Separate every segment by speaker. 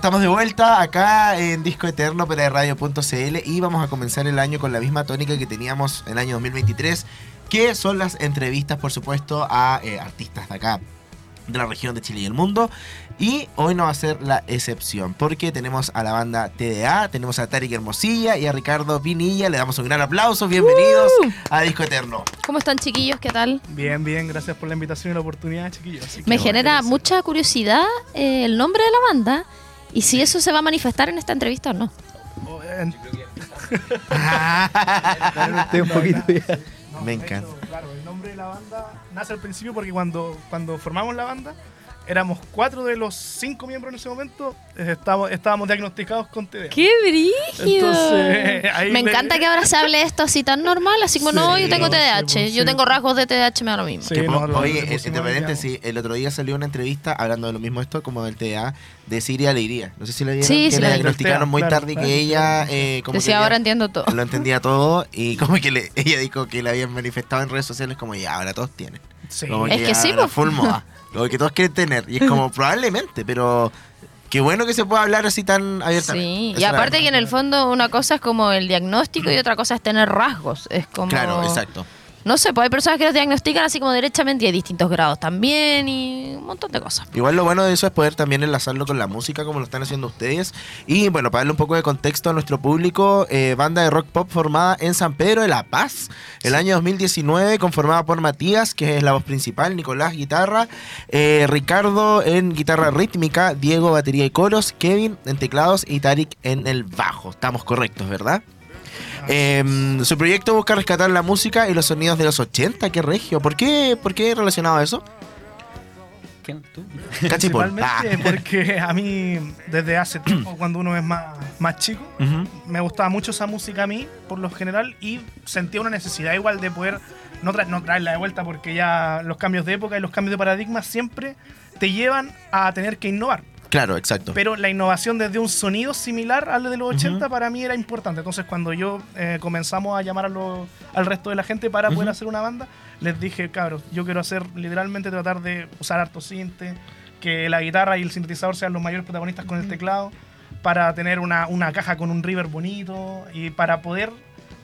Speaker 1: estamos de vuelta acá en Disco Eterno para radio.cl y vamos a comenzar el año con la misma tónica que teníamos el año 2023, que son las entrevistas, por supuesto, a eh, artistas de acá, de la región de Chile y el mundo. Y hoy no va a ser la excepción, porque tenemos a la banda TDA, tenemos a Tarik Hermosilla y a Ricardo Pinilla. Le damos un gran aplauso. Bienvenidos a Disco Eterno.
Speaker 2: ¿Cómo están chiquillos? ¿Qué tal?
Speaker 3: Bien, bien, gracias por la invitación y la oportunidad, chiquillos. Así
Speaker 2: Me genera mucha curiosidad eh, el nombre de la banda y si eso se va a manifestar en esta entrevista o no.
Speaker 4: Un poquito
Speaker 1: Me encanta.
Speaker 3: claro, el nombre de la banda nace al principio porque cuando, cuando formamos la banda, éramos cuatro de los cinco miembros en ese momento, eh, estábamos, estábamos diagnosticados con TDA.
Speaker 2: ¡Qué brígido!
Speaker 3: Entonces, ahí
Speaker 2: Me
Speaker 3: le-
Speaker 2: encanta que ahora se hable esto así tan normal, así como
Speaker 3: Sí,
Speaker 2: no, yo tengo
Speaker 3: sí,
Speaker 2: TDAH,
Speaker 3: pues,
Speaker 2: yo
Speaker 3: sí.
Speaker 2: tengo rasgos de TDAH, me da lo mismo.
Speaker 3: Sí,
Speaker 1: Que
Speaker 3: no, lo-
Speaker 1: oye,
Speaker 3: le
Speaker 1: en-
Speaker 3: pusimos
Speaker 1: entre
Speaker 3: el
Speaker 1: otro día salió una entrevista hablando de lo mismo esto, como del TDA, de Siria Alegría. No sé si la vieron.
Speaker 2: Sí,
Speaker 1: que
Speaker 2: sí
Speaker 1: la diagnosticaron muy
Speaker 3: Claro,
Speaker 1: tarde y
Speaker 3: claro.
Speaker 1: que ella eh, como
Speaker 2: Decía,
Speaker 1: que
Speaker 2: ahora entiendo todo.
Speaker 1: lo entendía todo y como que le- ella dijo que la habían manifestado en redes sociales como ya, ahora todos tienen.
Speaker 3: Sí.
Speaker 1: Como
Speaker 2: Es que
Speaker 1: ya
Speaker 2: sí, pues.
Speaker 1: Lo que todos quieren tener. Y es como probablemente, pero qué bueno que se pueda hablar así tan abiertamente.
Speaker 2: Sí,
Speaker 1: Esa
Speaker 2: y aparte que en el fondo una cosa es como el diagnóstico y otra cosa es tener rasgos. Es como...
Speaker 1: Claro, exacto.
Speaker 2: No sé, pues hay personas que los diagnostican así como derechamente y hay distintos grados también y un montón de cosas.
Speaker 1: Igual lo bueno de eso es poder también enlazarlo con la música como lo están haciendo ustedes. Y bueno, para darle un poco de contexto a nuestro público, eh, banda de rock pop formada en San Pedro de la Paz, el año 2019, conformada por Matías, que es la voz principal, Nicolás guitarra, eh, Ricardo en guitarra rítmica, Diego batería y coros, Kevin en teclados y Tarik en el bajo. Estamos correctos, ¿verdad? Em, su proyecto busca rescatar la música y los sonidos de los 80, qué regio. ¿Por qué, por qué relacionado a eso?
Speaker 4: ¿Quién? ¿Tú?
Speaker 3: Principalmente
Speaker 1: Ah.
Speaker 3: porque a mí, desde hace tiempo, cuando uno es más, más chico, me gustaba mucho esa música a mí, por lo general, y sentía una necesidad igual de poder no, tra- no traerla de vuelta, porque ya los cambios de época y los cambios de paradigma siempre te llevan a tener que innovar.
Speaker 1: Claro, exacto.
Speaker 3: Pero la innovación desde un sonido similar al de los 80 para mí era importante. Entonces, cuando yo eh, comenzamos a llamar a lo- al resto de la gente para poder hacer una banda, les dije, cabros, yo quiero hacer literalmente tratar de usar harto sinte, que la guitarra y el sintetizador sean los mayores protagonistas con el teclado, para tener una, una caja con un river bonito y para poder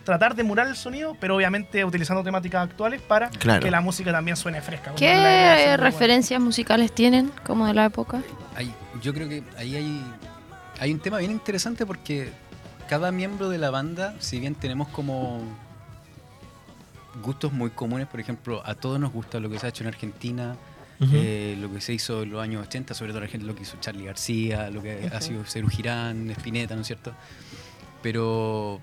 Speaker 3: tratar de emular el sonido, pero obviamente utilizando temáticas actuales para
Speaker 1: Claro.
Speaker 3: que la música también suene fresca.
Speaker 2: ¿Qué
Speaker 3: la
Speaker 2: referencias musicales tienen como de la época?
Speaker 4: Ahí- yo creo que ahí hay, hay un tema bien interesante porque cada miembro de la banda, si bien tenemos como gustos muy comunes, por ejemplo, a todos nos gusta lo que se ha hecho en Argentina, eh, lo que se hizo en los años 80, sobre todo en Argentina, lo que hizo Charlie García, lo que ha sido Cerú Girán, Spinetta, ¿no es cierto? Pero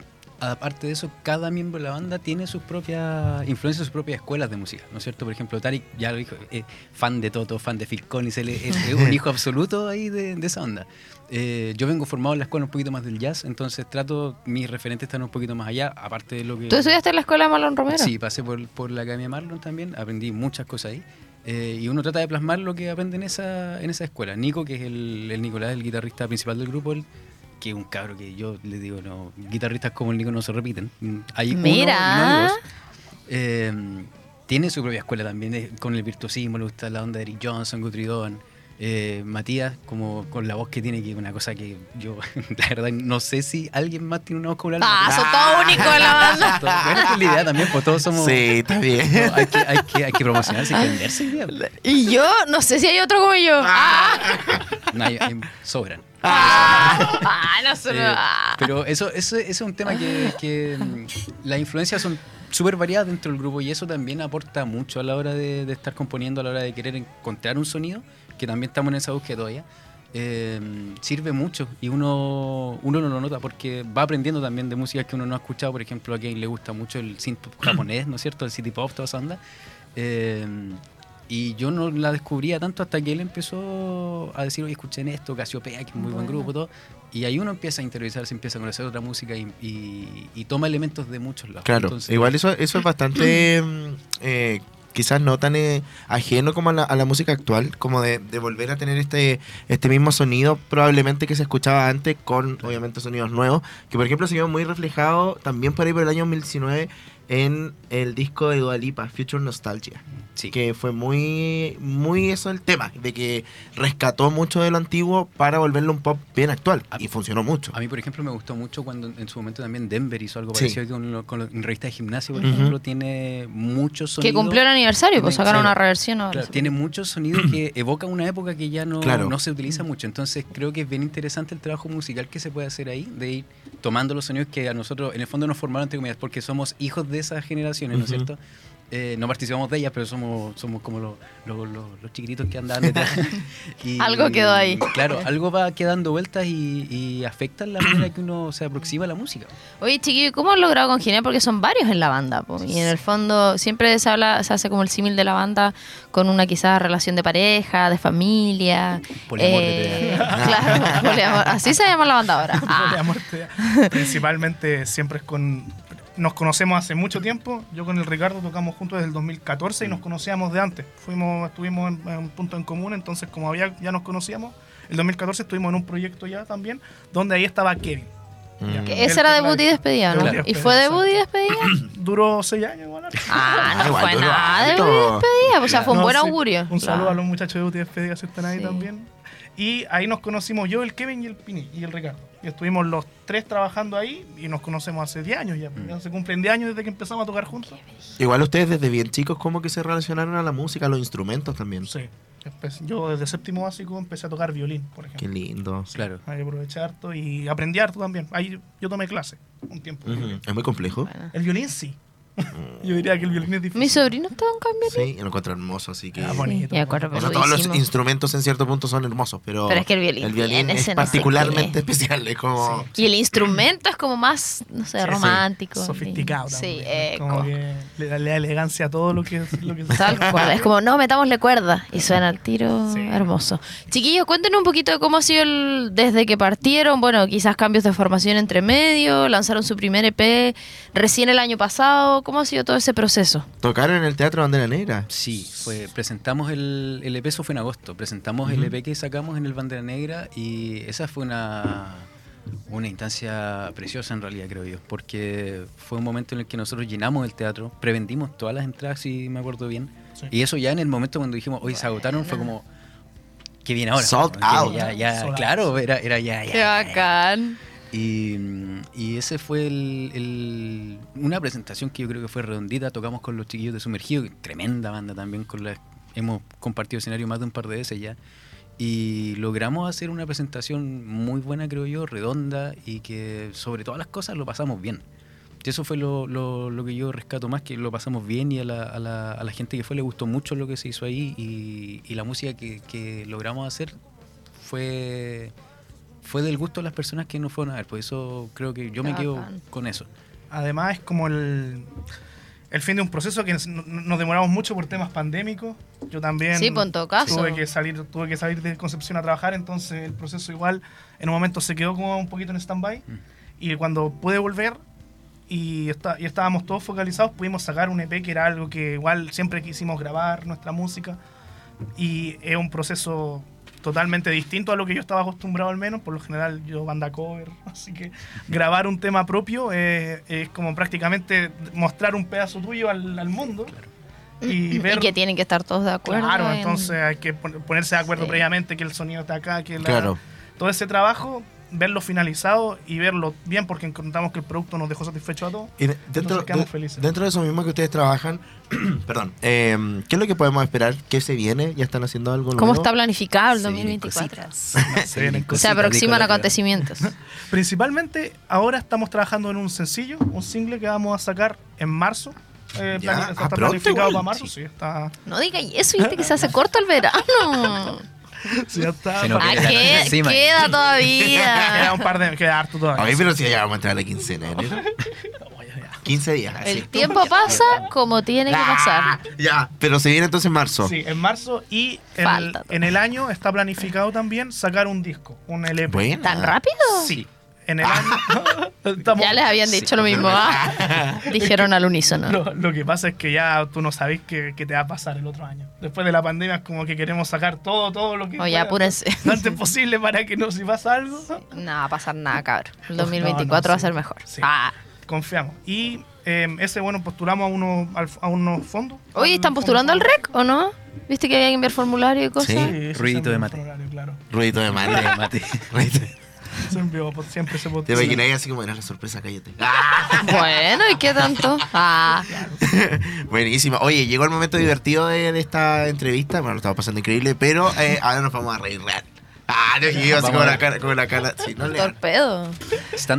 Speaker 4: aparte de eso, cada miembro de la banda tiene sus propias influencias, sus propias escuelas de música, ¿no es cierto? Por ejemplo, Tarik, ya lo dijo, eh, fan de Toto, fan de Phil Collins, él es, es un hijo absoluto ahí de, de esa onda. Eh, yo vengo formado en la escuela un poquito más del jazz, entonces trato, mis referentes están un poquito más allá, aparte de lo que...
Speaker 2: ¿Tú estudiaste en la escuela de Marlon Romero?
Speaker 4: Sí, pasé por, por la Academia Marlon también, aprendí muchas cosas ahí. eh, y uno trata de plasmar lo que aprende en esa, en esa escuela. Nico, que es el, el Nicolás, el guitarrista principal del grupo, él- que es un cabro que yo le digo, no, guitarristas como el Nico no se repiten. Mm, Hay uno y
Speaker 2: Mira.
Speaker 4: no dos. Eh, tiene su propia escuela también, eh, con el virtuosismo, le gusta la onda de Eric Johnson, Guthrie. Eh, Matías, como con la voz que tiene, que es una cosa que yo, la verdad, no sé si alguien más tiene una voz como la de
Speaker 2: Ah, son todos únicos en la banda.
Speaker 4: Bueno, es la idea también, pues todos somos.
Speaker 1: Sí, está bien.
Speaker 4: No, hay, que, hay, que, hay que promocionarse, hay que venderse.
Speaker 2: Y yo, no sé si hay otro como yo. Ah,
Speaker 4: No, hay- hay- sobran.
Speaker 2: Ah, no sé.
Speaker 4: Eh,
Speaker 2: ah.
Speaker 4: pero eso, eso, eso es un tema que, que, mm, las influencias son súper variadas dentro del grupo y eso también aporta mucho a la hora de, de estar componiendo, a la hora de querer encontrar un sonido, que también estamos en esa búsqueda todavía. eh, sirve mucho y uno, uno no lo nota porque va aprendiendo también de músicas que uno no ha escuchado. Por ejemplo, a quien le gusta mucho el synth japonés, ¿no es cierto? El city pop, toda esa onda. Eh, y yo no la descubría tanto hasta que él empezó a decir, oye, escuchen esto, Casiopea, que es muy buen grupo, todo. Y ahí uno empieza a interiorizarse, empieza a conocer otra música y, y- y toma elementos de muchos lados.
Speaker 1: Claro,
Speaker 4: Entonces,
Speaker 1: igual eso, eso es bastante mm, eh, quizás no tan eh, ajeno como a la, a la música actual, como de, de volver a tener este, este mismo sonido probablemente que se escuchaba antes con obviamente sonidos nuevos, que por ejemplo se vio muy reflejado también por ahí por el año 2019 en el disco de Dua Lipa, Future Nostalgia.
Speaker 4: Sí.
Speaker 1: Que fue muy, muy eso el tema, de que rescató mucho de lo antiguo para volverlo un pop bien actual.
Speaker 4: A-
Speaker 1: Y funcionó mucho.
Speaker 4: A mí, por ejemplo, me gustó mucho cuando en su momento también Denver hizo algo
Speaker 1: Sí.
Speaker 4: parecido con, lo- con lo- en revista de gimnasio, por ejemplo, tiene muchos sonidos.
Speaker 2: Que cumplió el aniversario, pues sacaron una reversión ahora.
Speaker 4: Claro, tiene muchos sonidos que evocan una época que ya no,
Speaker 1: Claro.
Speaker 4: no se utiliza mucho. Entonces creo que es bien interesante el trabajo musical que se puede hacer ahí, de ir tomando los sonidos que a nosotros en el fondo nos formaron, entre comillas, porque somos hijos de esas generaciones, ¿no es
Speaker 1: Ujú.
Speaker 4: cierto? Eh, no participamos de ellas, pero somos, somos como los, los, los- los chiquititos que andaban detrás. Y,
Speaker 2: Algo quedó ahí.
Speaker 4: Claro, algo va quedando vueltas y, y afecta la manera que uno se aproxima a la música.
Speaker 2: Oye, chiquillo, ¿cómo han logrado congeniar? Porque son varios en la banda. po, Y en el fondo siempre se habla, se hace como el símil de la banda con una quizás relación de pareja, de familia.
Speaker 4: Poliamor
Speaker 2: eh,
Speaker 4: de
Speaker 2: claro, poliamor. Así se llama la banda ahora. Ah,
Speaker 3: Poliamor te- Principalmente siempre es con... Nos conocemos hace mucho tiempo. Yo con el Ricardo tocamos juntos desde el 2014 y nos conocíamos de antes. Fuimos, estuvimos en, en un punto en común, entonces como había, ya nos conocíamos, el 2014 estuvimos en un proyecto ya también, donde ahí estaba Kevin.
Speaker 1: Mm.
Speaker 2: que ese era debut y despedida, ¿no?
Speaker 3: Debut y
Speaker 2: ¿Y fue debut y despedida?
Speaker 3: Duró seis años igual.
Speaker 2: Ah, no
Speaker 1: igual
Speaker 2: fue nada debut y despedida. O sea, fue un
Speaker 3: No,
Speaker 2: buen
Speaker 3: sí.
Speaker 2: augurio.
Speaker 3: Un saludo
Speaker 2: Claro.
Speaker 3: a los muchachos de Uti Despedida que están ahí
Speaker 2: Sí.
Speaker 3: también. Y ahí nos conocimos yo, el Kevin y el Pini y el Ricardo. Y estuvimos los tres trabajando ahí y nos conocemos hace 10 años ya.
Speaker 1: Mm.
Speaker 3: Ya se cumplen 10 años desde que empezamos a tocar juntos.
Speaker 1: Igual ustedes desde bien chicos, ¿cómo que se relacionaron a la música, a los instrumentos también?
Speaker 3: Sí. Yo desde séptimo básico empecé a tocar violín, por
Speaker 1: Qué
Speaker 3: ejemplo.
Speaker 1: lindo.
Speaker 4: Claro.
Speaker 3: Ahí aproveché harto y aprendí harto también. Ahí yo tomé clase un tiempo.
Speaker 1: Es muy complejo.
Speaker 2: Bueno.
Speaker 3: El violín sí. yo diría que el violín es difícil.
Speaker 2: Mi sobrino estaba en cambio.
Speaker 1: Sí, lo encuentro hermoso, así que...
Speaker 3: Ah, bonito.
Speaker 2: y acuerdo,
Speaker 1: O sea, todos los instrumentos en cierto punto son hermosos, pero,
Speaker 2: Pero es que el violín
Speaker 1: es
Speaker 2: ese no sé
Speaker 1: particularmente especial. Es como...
Speaker 2: Y el instrumento es como más, no sé,
Speaker 3: Sí, sí.
Speaker 2: romántico.
Speaker 3: Sofisticado
Speaker 2: Sí,
Speaker 3: también.
Speaker 2: eh,
Speaker 3: Como
Speaker 2: co-
Speaker 3: que le da, le da elegancia a todo lo que, es- lo que se
Speaker 2: Tal cual, es como, no, metámosle cuerda y suena al tiro
Speaker 3: Sí.
Speaker 2: hermoso. Chiquillos, cuéntenos un poquito de cómo ha sido el, desde que partieron, bueno, quizás cambios de formación entre medio, lanzaron su primer EP recién el año pasado, ¿cómo ha sido todo ese proceso?
Speaker 1: Tocaron en el Teatro Bandera Negra.
Speaker 4: Sí, fue, presentamos el, el EP, eso fue en agosto, presentamos el EP que sacamos en el Bandera Negra y esa fue una, una instancia preciosa en realidad, creo yo, porque fue un momento en el que nosotros llenamos el teatro, prevendimos todas las entradas, si me acuerdo bien,
Speaker 3: Sí.
Speaker 4: y eso ya en el momento cuando dijimos, hoy se agotaron, fue como, ¿qué viene ahora?
Speaker 1: Sold
Speaker 4: Que
Speaker 1: out.
Speaker 4: Ya, ya,
Speaker 3: Sold out.
Speaker 4: claro, era, era ya, ya,
Speaker 2: Qué
Speaker 4: ya, ya. Y, y ese fue el, el- una presentación que yo creo que fue redondita. Tocamos con los chiquillos de Sumergido, tremenda banda también, con la hemos compartido escenario más de un par de veces ya. Y logramos hacer una presentación muy buena, creo yo, redonda y que sobre todas las cosas lo pasamos bien. Y eso fue lo, lo- lo que yo rescato más, que lo pasamos bien y a la, a la- a la gente que fue le gustó mucho lo que se hizo ahí y, y la música que, que logramos hacer fue, fue del gusto de las personas que nos fueron a ver. Por eso creo que yo me quedo con eso.
Speaker 3: Además es como el, el fin de un proceso que nos, nos demoramos mucho por temas pandémicos. Yo también
Speaker 2: Sí, pues, en todo caso.
Speaker 3: tuve que salir, tuve que salir de Concepción a trabajar, entonces el proceso igual en un momento se quedó como un poquito en stand-by.
Speaker 4: Mm.
Speaker 3: Y cuando pude volver y, está, y estábamos todos focalizados, pudimos sacar un EP que era algo que igual siempre quisimos grabar, nuestra música. Y es un proceso totalmente distinto a lo que yo estaba acostumbrado al menos. Por lo general yo banda cover, así que grabar un tema propio eh, es como prácticamente mostrar un pedazo tuyo al, al mundo. Y ver...
Speaker 2: Y que tienen que estar todos de acuerdo.
Speaker 3: Claro,
Speaker 2: en-
Speaker 3: entonces hay que pon- ponerse de acuerdo
Speaker 2: Sí.
Speaker 3: previamente que el sonido está acá, que la-
Speaker 1: Claro.
Speaker 3: todo ese trabajo, verlo finalizado y verlo bien porque encontramos que el producto nos dejó satisfecho a todos.
Speaker 1: Y de- dentro,
Speaker 3: Entonces quedamos
Speaker 1: de-
Speaker 3: felices.
Speaker 1: dentro de eso mismo que ustedes trabajan, perdón, eh, ¿qué es lo que podemos esperar? ¿Qué se viene? ¿Ya están haciendo algo
Speaker 2: ¿Cómo
Speaker 1: nuevo?
Speaker 2: está planificado el
Speaker 4: Se vienen
Speaker 2: 2024?
Speaker 4: cositas.
Speaker 3: Se vienen
Speaker 2: Se
Speaker 3: cositas.
Speaker 2: aproximan
Speaker 4: Nicolás.
Speaker 2: acontecimientos.
Speaker 3: Principalmente ahora estamos trabajando en un sencillo, un single que vamos a sacar en marzo. Eh,
Speaker 1: Ya, ah,
Speaker 3: está planificado
Speaker 1: igual.
Speaker 3: para marzo, sí, está.
Speaker 2: No diga eso, viste que se hace corto el verano.
Speaker 3: Sí, ya está
Speaker 4: Se nos
Speaker 2: Ah,
Speaker 4: viene la
Speaker 2: que-
Speaker 4: encima.
Speaker 2: queda
Speaker 3: Queda
Speaker 2: todavía.
Speaker 3: un par de. Queda harto todavía.
Speaker 1: Ay, pero si ya vamos a entrar a la quincena de enero. 15 días, así.
Speaker 2: El tiempo pasa como tiene que pasar.
Speaker 1: Ah, Ya, pero se viene entonces en marzo.
Speaker 3: Sí, en marzo y en,
Speaker 2: Falta
Speaker 3: en el año está planificado también sacar un disco, un LP.
Speaker 1: Buena.
Speaker 2: ¿Tan rápido?
Speaker 3: Sí. En el año. estamos-
Speaker 2: Ya les habían dicho lo mismo, ¿ah? Dijeron al unísono.
Speaker 3: Lo, lo que pasa es que ya tú no sabes qué, qué te va a pasar el otro año. Después de la pandemia es como que queremos sacar todo, todo lo que
Speaker 2: Oye,
Speaker 3: pueda,
Speaker 2: apúrense.
Speaker 3: lo antes posible para que no, si pasa algo,
Speaker 2: No va a pasar nada, cabrón. El
Speaker 3: No,
Speaker 2: 2024
Speaker 3: no,
Speaker 2: va a
Speaker 3: sí.
Speaker 2: ser mejor.
Speaker 3: Sí.
Speaker 2: Ah.
Speaker 3: confiamos. Y eh, ese, bueno, postulamos a, uno, al- a unos fondos.
Speaker 2: Oye, ¿están
Speaker 3: fondo
Speaker 2: postulando al. REC o no? ¿Viste que había que enviar formulario y cosas?
Speaker 1: Sí.
Speaker 3: Sí, sí,
Speaker 4: Ruidito de mate.
Speaker 3: Claro.
Speaker 1: Ruidito de mate.
Speaker 4: De mate.
Speaker 3: Se envió, pues, siempre se
Speaker 1: Te imaginas así como era la sorpresa, cállate. ¡Ah!
Speaker 2: Bueno, ¿y qué tanto? Ah,
Speaker 1: Buenísimo. Oye, llegó el momento divertido de, de esta entrevista. Bueno, lo estamos pasando increíble, pero eh, ahora nos vamos a reír real. Ah, no, yo iba así con la cara, con la cara. Sí, no le
Speaker 2: torpedo.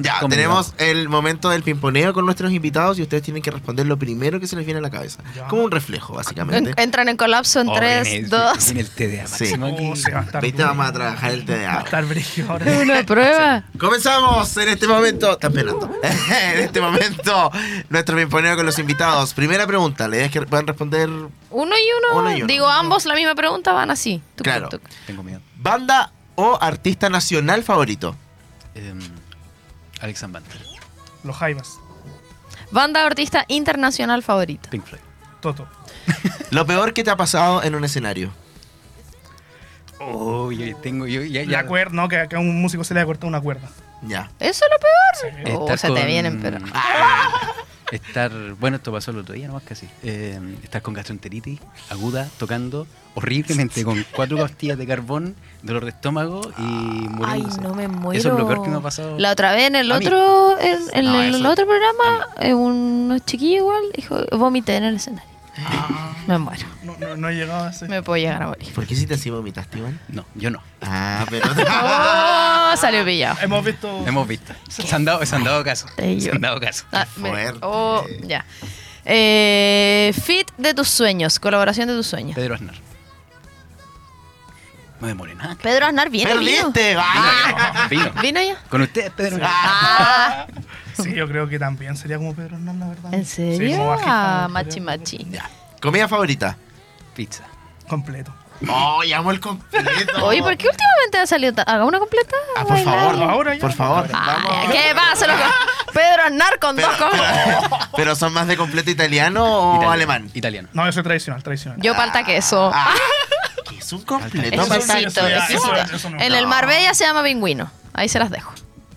Speaker 1: Ya, tenemos el momento del pimponeo con nuestros invitados y ustedes tienen que responder lo primero que se les viene a la cabeza.
Speaker 3: Ya.
Speaker 1: Como un reflejo, básicamente.
Speaker 2: En- entran en colapso en
Speaker 4: Oh,
Speaker 2: 3,
Speaker 4: viene el-
Speaker 2: 2.
Speaker 4: viene el TDA
Speaker 1: Sí.
Speaker 3: Oh, se va a estar
Speaker 1: Viste,
Speaker 3: duro.
Speaker 1: vamos a trabajar el
Speaker 3: Va a
Speaker 1: TDA.
Speaker 3: estar brillo ahora.
Speaker 2: Una prueba.
Speaker 1: Comenzamos en este momento. Están pelando. en este momento, nuestro pimponeo con los invitados. Primera pregunta, la idea es que puedan responder
Speaker 2: Uno y uno.
Speaker 1: Uno y uno.
Speaker 2: Digo, ambos la misma pregunta van así. Tuc,
Speaker 1: Claro.
Speaker 4: Tengo miedo.
Speaker 1: Banda o artista nacional favorito.
Speaker 4: Em, Alex Banter,
Speaker 3: Los Jaivas.
Speaker 2: Banda o artista internacional favorita.
Speaker 4: Pink Floyd.
Speaker 3: Toto.
Speaker 1: Lo peor que te ha pasado en un escenario.
Speaker 4: Oh, yo tengo, yo ya, ya
Speaker 3: La cuerda, no, que acá a un músico se le ha cortado una cuerda.
Speaker 1: Ya.
Speaker 2: ¿Eso es lo peor?
Speaker 3: Sí.
Speaker 2: Oh, te vienen, pero.
Speaker 4: Estar, bueno, esto pasó el otro día nomás casi. Eh, estar con gastroenteritis aguda, tocando horriblemente con cuatro pastillas de carbón, dolor de estómago y
Speaker 2: Ay,
Speaker 4: muriéndose.
Speaker 2: no me muero.
Speaker 4: Eso es lo peor que me ha pasado.
Speaker 2: La otra vez en el otro, en, en
Speaker 1: No,
Speaker 2: el
Speaker 1: eso-
Speaker 2: otro programa, eh, unos chiquillos igual, dijo, vomité en el escenario. Me muero.
Speaker 3: No, no, no he llegado a ese.
Speaker 2: Me puedo llegar a morir.
Speaker 1: ¿Por qué si te así vomitaste, Iván?
Speaker 4: No, yo no.
Speaker 1: Ah, pero.
Speaker 2: Oh, salió pillado.
Speaker 3: Hemos visto.
Speaker 4: Hemos visto. Se han dado, se han dado caso. Se han dado caso.
Speaker 2: Ah,
Speaker 1: fuerte.
Speaker 2: oh, ya. Eh, fit de tus sueños, colaboración de tus sueños.
Speaker 4: Pedro Aznar. No demore nada.
Speaker 2: Pedro Aznar viene vino.
Speaker 1: ¡Perdiste! ¡Ah!
Speaker 4: Vino.
Speaker 2: ¿Vino ya?
Speaker 4: Con usted, Pedro Aznar.
Speaker 2: Ah,
Speaker 3: Sí, yo creo que también sería como Pedro Hernán, la verdad.
Speaker 2: ¿En
Speaker 3: Sí,
Speaker 2: serio?
Speaker 3: como bajista,
Speaker 2: ah,
Speaker 3: me
Speaker 2: machi machi.
Speaker 1: Ya. ¿Comida favorita?
Speaker 4: Pizza.
Speaker 3: Completo.
Speaker 1: ¡Oh, llamo el completo!
Speaker 2: Oye, ¿por qué últimamente ha salido? ¿Haga una completa?
Speaker 1: Ah, por
Speaker 2: Bailar.
Speaker 1: favor,
Speaker 3: Ahora ya.
Speaker 1: por favor.
Speaker 2: Ah,
Speaker 1: vamos.
Speaker 2: ¿Qué pasa, loco? Pedro Aznar con
Speaker 1: Pero,
Speaker 2: dos comas.
Speaker 1: pero- pero son más de completo italiano o
Speaker 4: Italiano.
Speaker 1: alemán?
Speaker 4: Italiano.
Speaker 3: No, yo soy tradicional, tradicional.
Speaker 2: Yo palta queso.
Speaker 1: Ah, ¿qué es un completo?
Speaker 2: Es
Speaker 3: eso- no.
Speaker 2: En el. Marbella se llama pingüino. Ahí se las dejo.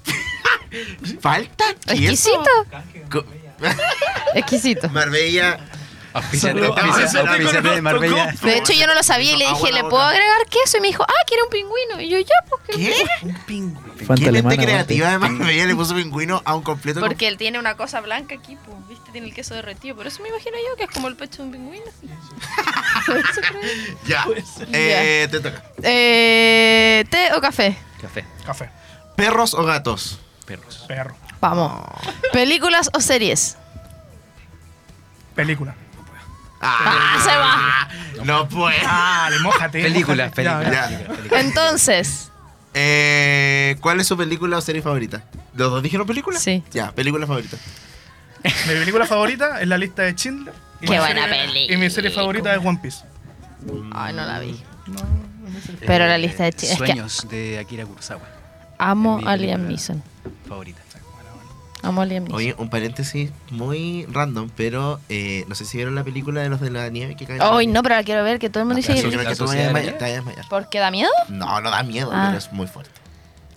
Speaker 1: ¿Falta? queso?
Speaker 2: Exquisito.
Speaker 1: Co-
Speaker 2: Exquisito.
Speaker 1: Marbella.
Speaker 3: Ah,
Speaker 4: de Marbella.
Speaker 2: De hecho, yo no lo sabía y le
Speaker 1: Agua
Speaker 2: dije, ¿le puedo agregar queso? Y me dijo, ah, quiere un pingüino. Y yo, ya, pues. ¿qué?
Speaker 1: ¿Qué?
Speaker 3: Un pingüino.
Speaker 5: Fanta
Speaker 1: ¿Quién
Speaker 5: alemana,
Speaker 1: mente creativa de
Speaker 5: aguante.
Speaker 1: Marbella le puso pingüino a un completo?
Speaker 2: Porque él tiene una cosa blanca aquí, pues, ¿viste? Tiene el queso derretido. Por eso me imagino yo que es como el pecho de un pingüino. Creo.
Speaker 1: Ya. Eh, te toca.
Speaker 2: Eh, ¿Té o café?
Speaker 4: Café.
Speaker 3: Café.
Speaker 1: ¿Perros o gatos?
Speaker 4: Perros.
Speaker 3: Perro.
Speaker 2: Vamos. ¿Películas o series?
Speaker 3: Película.
Speaker 2: ¡Ah, se va!
Speaker 1: No puedo.
Speaker 3: Dale, mójate.
Speaker 4: Película,
Speaker 3: mójate. Ya.
Speaker 2: Entonces,
Speaker 1: Eh, ¿Cuál es su película o serie favorita? ¿Los dos dijeron película?
Speaker 2: Sí.
Speaker 1: Ya, película favorita.
Speaker 3: Mi película favorita es la lista de Schindler. Y
Speaker 2: Qué
Speaker 3: mi
Speaker 2: buena
Speaker 3: serie-
Speaker 2: película.
Speaker 3: Y mi serie favorita es One Piece.
Speaker 2: ay, no la vi. Pero la lista de chi- es que
Speaker 4: Sueños de Akira Kurosawa.
Speaker 2: amo a Liam Neeson.
Speaker 4: Favorita.
Speaker 2: A Liam Neeson.
Speaker 1: Oye, un paréntesis muy random, pero eh, no sé si vieron la película de los de la nieve que caen.
Speaker 2: Ay, no, pero la quiero ver, que todo el mundo
Speaker 1: Yo
Speaker 2: dice...
Speaker 1: creo
Speaker 4: La
Speaker 1: que tú me
Speaker 4: sociedad de la
Speaker 1: desmayas-
Speaker 4: nieve.
Speaker 1: te vas a desmayar.
Speaker 2: ¿Por qué da miedo?
Speaker 1: No, no da miedo,
Speaker 2: Ah.
Speaker 1: pero es muy fuerte.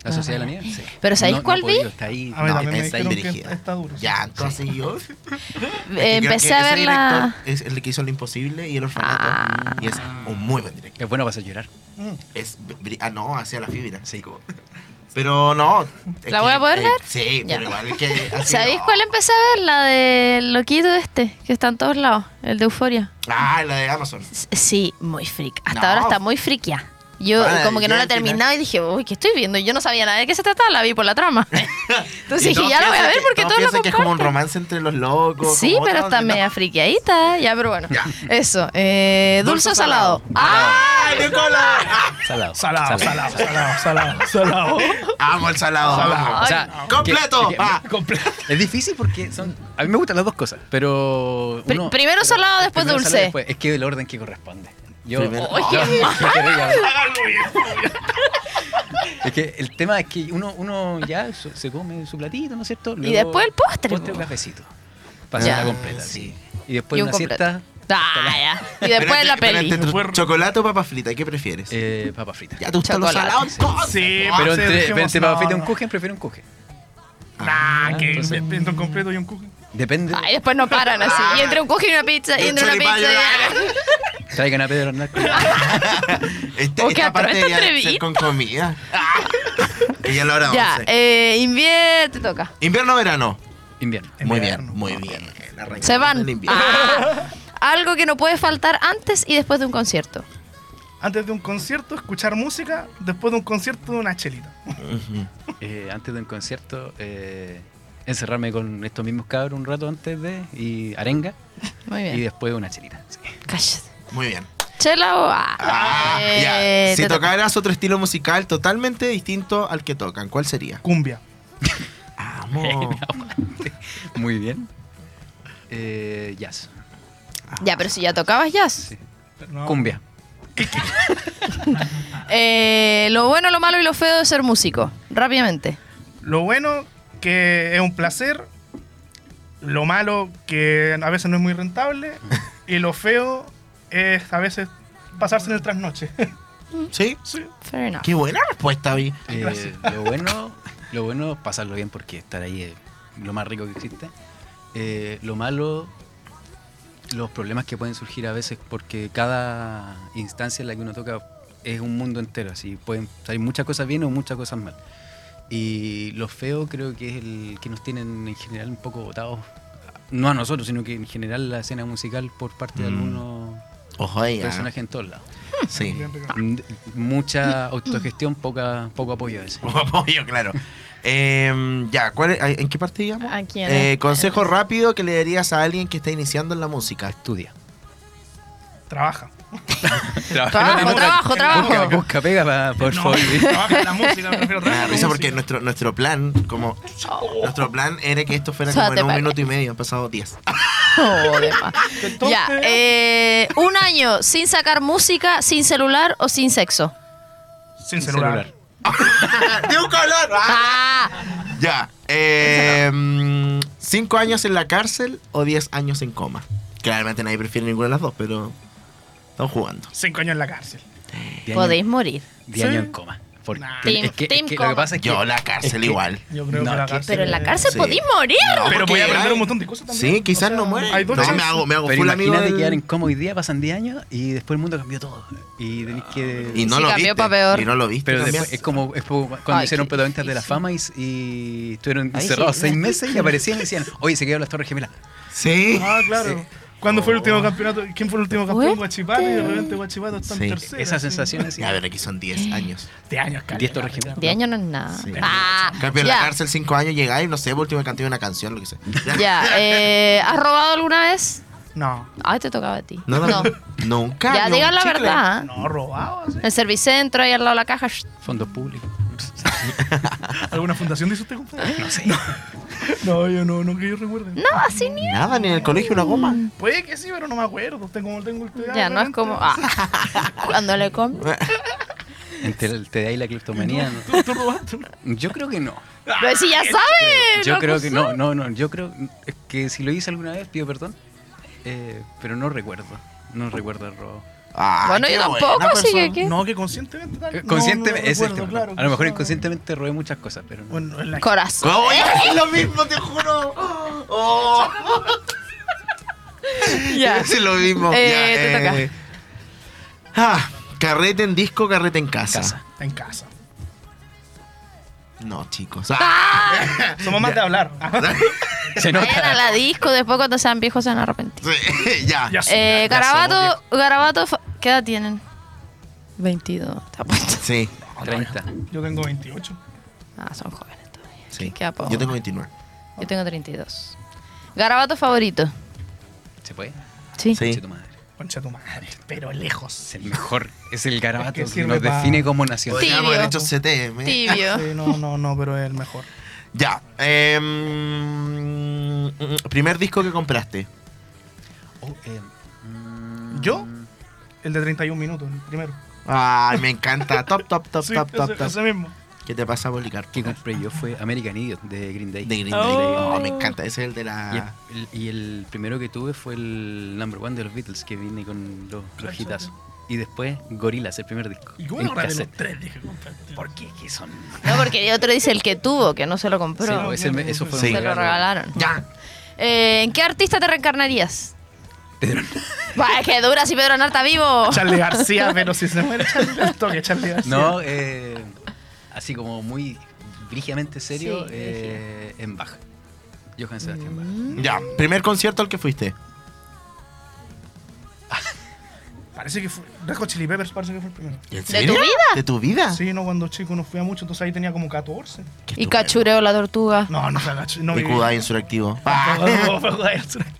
Speaker 4: ¿La Sociedad de la Nieve? Sí.
Speaker 2: Pero ¿sabéis
Speaker 4: No- no
Speaker 2: cuál
Speaker 4: podido,
Speaker 2: vi?
Speaker 4: Está ahí.
Speaker 3: A mí
Speaker 1: No, está ahí dirigida.
Speaker 3: está duro. sí.
Speaker 1: Ya, entonces yo.
Speaker 2: Eh, Empecé a verla...
Speaker 1: Es el que hizo Lo Imposible y El Orfanato.
Speaker 2: Ah.
Speaker 1: Y es un muy buen director.
Speaker 4: Es bueno para hacer llorar.
Speaker 3: Mm.
Speaker 1: Es, ah, no, hacia la fibra. Sí. como- Pero no.
Speaker 2: ¿La
Speaker 1: que,
Speaker 2: voy a poder
Speaker 1: eh,
Speaker 2: ver?
Speaker 1: Sí,
Speaker 2: Ya.
Speaker 1: pero igual que. así
Speaker 2: ¿Sabéis
Speaker 1: no.
Speaker 2: cuál empecé a ver? La del loquito este, que está en todos lados, el de Euforia.
Speaker 1: Ah, la de Amazon.
Speaker 2: Sí, muy freak. Hasta
Speaker 1: No.
Speaker 2: ahora está muy frikia. Yo
Speaker 1: Para,
Speaker 2: como que no la terminado y dije, uy, ¿qué estoy viendo? Y yo no sabía nada de qué se trataba, la vi por la trama. Entonces dije, ya la voy a ver
Speaker 1: que-
Speaker 2: porque
Speaker 1: todos
Speaker 2: todo lo
Speaker 1: que es como un romance entre los locos.
Speaker 2: Sí,
Speaker 1: como
Speaker 2: pero está media friqueadita. Ya, pero bueno.
Speaker 1: Ya.
Speaker 2: Eso. Eh, dulce,
Speaker 1: Dulce
Speaker 2: o salado.
Speaker 1: salado. ¡Ay, Nicola!
Speaker 4: Salado.
Speaker 3: Salado, salado, salado, salado, salado.
Speaker 1: Amo el salado.
Speaker 3: Salado.
Speaker 4: O sea,
Speaker 1: ¡Completo!
Speaker 4: que- que-
Speaker 1: Ah.
Speaker 3: Completo.
Speaker 4: Es difícil porque son. A mí me gustan las dos cosas, pero. Uno-
Speaker 2: primero salado, después
Speaker 4: primero
Speaker 2: dulce.
Speaker 4: salado, después- Es que el orden que corresponde. Yo.
Speaker 1: Primero-
Speaker 2: Oye.
Speaker 4: Es que el tema es que uno, uno ya su- se come su platito, ¿no es cierto?
Speaker 2: Y después el postre,
Speaker 4: Postre
Speaker 2: po.
Speaker 4: cafecito. Para
Speaker 2: Ya.
Speaker 4: hacerla completa, sí. Y después
Speaker 2: Y un
Speaker 4: una
Speaker 2: completo.
Speaker 4: siesta,
Speaker 2: Ah, ya. Y después la peli.
Speaker 1: ¿Chocolate o papa frita? ¿Qué prefieres?
Speaker 4: eh, papa frita.
Speaker 1: ya te gustan los
Speaker 2: chocolate.
Speaker 1: salados. entonces.
Speaker 3: Sí,
Speaker 4: Pero
Speaker 3: sí,
Speaker 4: entre, pero entre papa frita y un kuchen, prefiero un kuchen.
Speaker 3: Nah, que
Speaker 4: entonces-
Speaker 3: invento un completo y un cookie.
Speaker 4: Depende.
Speaker 2: Ah, y después no paran así. Y entre un coge y una pizza, y entre una pizza y...
Speaker 4: Traigan a Pedro Arnal.
Speaker 1: Este,
Speaker 2: qué
Speaker 1: esta parte debería ser con comida. que ya lo habrá
Speaker 2: Ya, eh, invierte, te toca.
Speaker 1: ¿Invierno o verano?
Speaker 4: Invierno.
Speaker 1: Muy bien,
Speaker 3: Invierno.
Speaker 1: muy bien. Arrancamos
Speaker 2: Se van. Ah, algo que no puede faltar antes y después de un concierto.
Speaker 3: Antes de un concierto, escuchar música. Después de un concierto, una chelita.
Speaker 4: Eh, antes de un concierto, eh, encerrarme con estos mismos cabros un rato antes de. y arenga.
Speaker 2: Muy
Speaker 4: Y
Speaker 2: bien.
Speaker 4: después una chelita. sí.
Speaker 2: Cállate.
Speaker 1: Muy bien.
Speaker 2: ¿Chela o...? Ah,
Speaker 1: Ah,
Speaker 2: eh,
Speaker 1: ya. Si tocaras otro estilo musical totalmente distinto al que tocan, ¿cuál sería?
Speaker 3: Cumbia.
Speaker 1: Vamos.
Speaker 4: Muy bien. Eh, jazz.
Speaker 2: Ya, pero si ya tocabas jazz.
Speaker 4: Sí.
Speaker 3: No.
Speaker 4: Cumbia.
Speaker 2: Eh, lo bueno, lo malo y lo feo de ser músico. Rápidamente.
Speaker 3: Lo bueno, que es un placer. Lo malo, que a veces no es muy rentable. Y lo feo es a veces pasarse en el trasnoche.
Speaker 1: ¿Sí?
Speaker 3: sí.
Speaker 2: Fair enough.
Speaker 1: Qué buena respuesta, Vi.
Speaker 4: Eh, lo bueno, lo bueno, pasarlo bien porque estar ahí es lo más rico que existe. Eh, lo malo, los problemas que pueden surgir a veces porque cada instancia en la que uno toca es un mundo entero, así pueden salir muchas cosas bien o muchas cosas mal. Y lo feo creo que es el que nos tienen en general un poco votados, no a nosotros, sino que en general la escena musical por parte de
Speaker 1: Mm.
Speaker 4: algunos
Speaker 1: Ojo ah.
Speaker 4: personajes en todos lados.
Speaker 1: Sí.
Speaker 4: Mucha autogestión, poca, poco apoyo a veces.
Speaker 1: Apoyo, claro. Eh, ya, ¿cuál es- ¿en qué parte digamos?
Speaker 2: Aquí en
Speaker 1: Eh,
Speaker 2: el-
Speaker 1: consejo rápido que le darías a alguien que está iniciando en la música.
Speaker 4: Estudia.
Speaker 3: Trabaja.
Speaker 2: Trabajo, trabajo, trabajo.
Speaker 4: Busca, busca pega pa- por
Speaker 3: No,
Speaker 4: favor.
Speaker 3: trabaja en la música,
Speaker 1: Me
Speaker 3: trabajar en
Speaker 1: risa
Speaker 3: la
Speaker 1: porque nuestro, nuestro plan, como nuestro plan era que esto fuera
Speaker 2: O sea,
Speaker 1: como en un
Speaker 2: pagué.
Speaker 1: minuto y medio, han pasado 10.
Speaker 2: Oh.
Speaker 3: Entonces-
Speaker 2: Ya, eh, un año sin sacar música, sin celular o sin sexo.
Speaker 3: Sin celular.
Speaker 1: ¡De un color!
Speaker 2: Ah,
Speaker 1: Ya. eh, ¿Cinco años en la cárcel o diez años en coma? Claramente nadie prefiere ninguna de las dos, pero estamos jugando.
Speaker 3: Cinco años en la cárcel.
Speaker 4: Diez
Speaker 2: podéis
Speaker 4: años-
Speaker 2: morir.
Speaker 4: diez años
Speaker 3: Sí.
Speaker 4: en coma. Porque
Speaker 3: Nah.
Speaker 2: Team-
Speaker 4: es que, es
Speaker 2: team
Speaker 4: que lo
Speaker 2: coma.
Speaker 4: que pasa es que.
Speaker 1: Yo la cárcel
Speaker 4: es que-
Speaker 1: igual.
Speaker 3: Yo creo
Speaker 4: No,
Speaker 3: que la
Speaker 4: que-
Speaker 3: cárcel.
Speaker 2: Pero en la
Speaker 3: es-
Speaker 2: cárcel
Speaker 1: Sí.
Speaker 2: podéis morir.
Speaker 1: No,
Speaker 3: Pero voy a aprender un montón de cosas también.
Speaker 1: Sí, quizás
Speaker 3: O sea,
Speaker 1: no muere.
Speaker 3: Hay dos
Speaker 1: No, me hago, me hago
Speaker 4: Pero
Speaker 1: full amigo
Speaker 4: imagínate
Speaker 1: del-
Speaker 4: quedar en coma hoy día, pasan 10 años y después el mundo cambió todo. Y tenéis que.
Speaker 1: Y no
Speaker 2: Sí,
Speaker 1: lo
Speaker 2: cambió
Speaker 1: viste.
Speaker 2: pa' peor.
Speaker 1: Y no lo viste
Speaker 4: Pero después es como, es como cuando
Speaker 2: Ay,
Speaker 4: hicieron protagonistas de la fama y, y estuvieron encerrados
Speaker 2: sí.
Speaker 4: seis meses y aparecían y decían, oye, se quedaron las Torres Gemelas.
Speaker 1: Sí.
Speaker 3: Ah, claro.
Speaker 1: Sí.
Speaker 3: ¿Cuándo fue el
Speaker 1: Oh.
Speaker 3: último campeonato? ¿Quién fue el último campeón? Guachipato y de repente Guachipato está en
Speaker 1: Sí.
Speaker 3: tercera.
Speaker 4: Esas
Speaker 3: sí.
Speaker 4: sensaciones. sí.
Speaker 1: A ver, aquí son 10 años.
Speaker 3: De años, caleta,
Speaker 4: Diez Torres Gemelas.
Speaker 3: Ricardo.
Speaker 2: 10 años no es nada.
Speaker 1: Sí.
Speaker 2: Ah,
Speaker 1: En en
Speaker 2: ya,
Speaker 1: la cárcel 5 años llegáis, no sé, por último canté una canción, lo que sea.
Speaker 2: ya. Eh, ¿Has robado alguna vez?
Speaker 3: No,
Speaker 2: Ay, te tocaba a ti.
Speaker 1: No, no, Nunca.
Speaker 2: Ya, digan la
Speaker 1: chicle.
Speaker 2: verdad. ¿eh?
Speaker 3: no, robado. así.
Speaker 2: El servicentro ahí al lado de la caja. shh.
Speaker 4: Fondos públicos.
Speaker 3: ¿Alguna fundación dice usted, compadre?
Speaker 4: No sé.
Speaker 3: No, yo no, no que yo recuerde.
Speaker 2: No, así ni.
Speaker 1: Nada, ni en el colegio una goma.
Speaker 3: Puede que sí, pero no me acuerdo. Tengo, tengo el cuidado.
Speaker 2: Ya, no es como. Ah, cuando le come.
Speaker 4: Entre el TDA y la cleptomanía. no.
Speaker 3: ¿Tú, tú robaste una?
Speaker 4: Yo creo que no.
Speaker 2: Pero si ya sabe.
Speaker 4: Yo
Speaker 2: lo
Speaker 4: creo que no, no, no. Yo creo es que si lo hice alguna vez, pido perdón. Eh, pero no recuerdo. No recuerdo el robo.
Speaker 1: Ah,
Speaker 2: Bueno, yo tampoco, así que.
Speaker 3: No, que conscientemente tal.
Speaker 4: Eh,
Speaker 3: No,
Speaker 4: Conscientemente,
Speaker 3: no
Speaker 4: es el
Speaker 3: recuerdo,
Speaker 4: tema.
Speaker 3: claro,
Speaker 4: a lo mejor inconscientemente robé muchas cosas, pero no.
Speaker 3: Bueno, en la
Speaker 2: Corazón.
Speaker 1: Es lo mismo, te juro. Oh.
Speaker 2: Ya.
Speaker 1: Es lo mismo.
Speaker 2: Eh,
Speaker 1: ya,
Speaker 2: te
Speaker 1: Ah, carrete en disco, carrete en casa.
Speaker 4: Casa.
Speaker 3: en casa.
Speaker 1: No, chicos. Ah.
Speaker 3: Somos más de hablar.
Speaker 4: Se
Speaker 2: Vayan a
Speaker 4: nota.
Speaker 2: la disco, después cuando sean viejos se van a arrepentir.
Speaker 1: Sí, ya.
Speaker 3: Ya
Speaker 2: Eh,
Speaker 3: ya
Speaker 2: Garabato, Garabato, ¿qué edad tienen? 22. Está puesto.
Speaker 1: Sí,
Speaker 4: 30.
Speaker 3: Yo tengo 28.
Speaker 2: Ah, son jóvenes todavía.
Speaker 1: sí.
Speaker 2: Queda poco.
Speaker 1: Yo tengo 29.
Speaker 2: Yo tengo 32. Garabato favorito.
Speaker 4: ¿Se puede?
Speaker 2: Sí.
Speaker 1: Sí.
Speaker 4: Conche tu madre.
Speaker 3: Concha tu madre. Pero lejos.
Speaker 4: Es el mejor. Es el garabato
Speaker 3: Es que
Speaker 4: que,
Speaker 3: sirve
Speaker 4: nos
Speaker 3: pa-
Speaker 4: define como nación.
Speaker 2: Sí.
Speaker 1: Podríamos haber
Speaker 2: Tibio.
Speaker 1: hecho CTM.
Speaker 2: Tibio.
Speaker 3: Sí, no, no, no, pero es el mejor.
Speaker 1: Ya. em, primer disco que compraste.
Speaker 4: Oh, eh, mm,
Speaker 3: ¿Yo? El de 31 minutos, el primero.
Speaker 1: Ay, me encanta. Top, top, top,
Speaker 3: Sí,
Speaker 1: top, top,
Speaker 3: ese,
Speaker 1: top.
Speaker 3: ese mismo.
Speaker 1: ¿Qué te pasa, Policarpo?
Speaker 4: que compré yo fue American Idiot de Green Day.
Speaker 1: De Green
Speaker 2: Oh.
Speaker 1: Day. Oh, me encanta. Ese es el de
Speaker 4: Y
Speaker 1: la.
Speaker 4: el, y el primero que tuve fue el number one de los Beatles, que viene con los, los hitazos. Y después Gorillaz, el primer disco.
Speaker 3: ¿Y ahora de los tres dije?
Speaker 4: ¿Por qué? ¿Qué son?
Speaker 2: No, porque otro dice el que tuvo, que no se lo compró.
Speaker 4: Sí,
Speaker 3: no,
Speaker 4: pues, ese eso fue
Speaker 1: sí.
Speaker 2: se lo regalaron.
Speaker 1: Ya.
Speaker 2: Eh, ¿En qué artista te reencarnarías?
Speaker 4: Pedro.
Speaker 2: Bah, que dura si Pedro no está vivo.
Speaker 3: Charlie García, pero si se muere Charlie, al toque Charlie García.
Speaker 4: No, eh, así como muy brígidamente serio,
Speaker 2: Sí,
Speaker 4: eh, en Bach. Johann Sebastian Bach.
Speaker 2: Mm.
Speaker 1: Ya. Primer concierto al que fuiste.
Speaker 3: Parece que fue. Red Hot Chili Peppers parece que fue el primero.
Speaker 1: ¿En
Speaker 2: ¿De tu vida?
Speaker 1: ¿De tu vida?
Speaker 3: Sí, no, cuando chico no fui a mucho, entonces ahí tenía como 14.
Speaker 1: Qué
Speaker 2: Y cachureo la tortuga.
Speaker 3: No, no fue. No
Speaker 1: Y. Kudai
Speaker 3: eso era-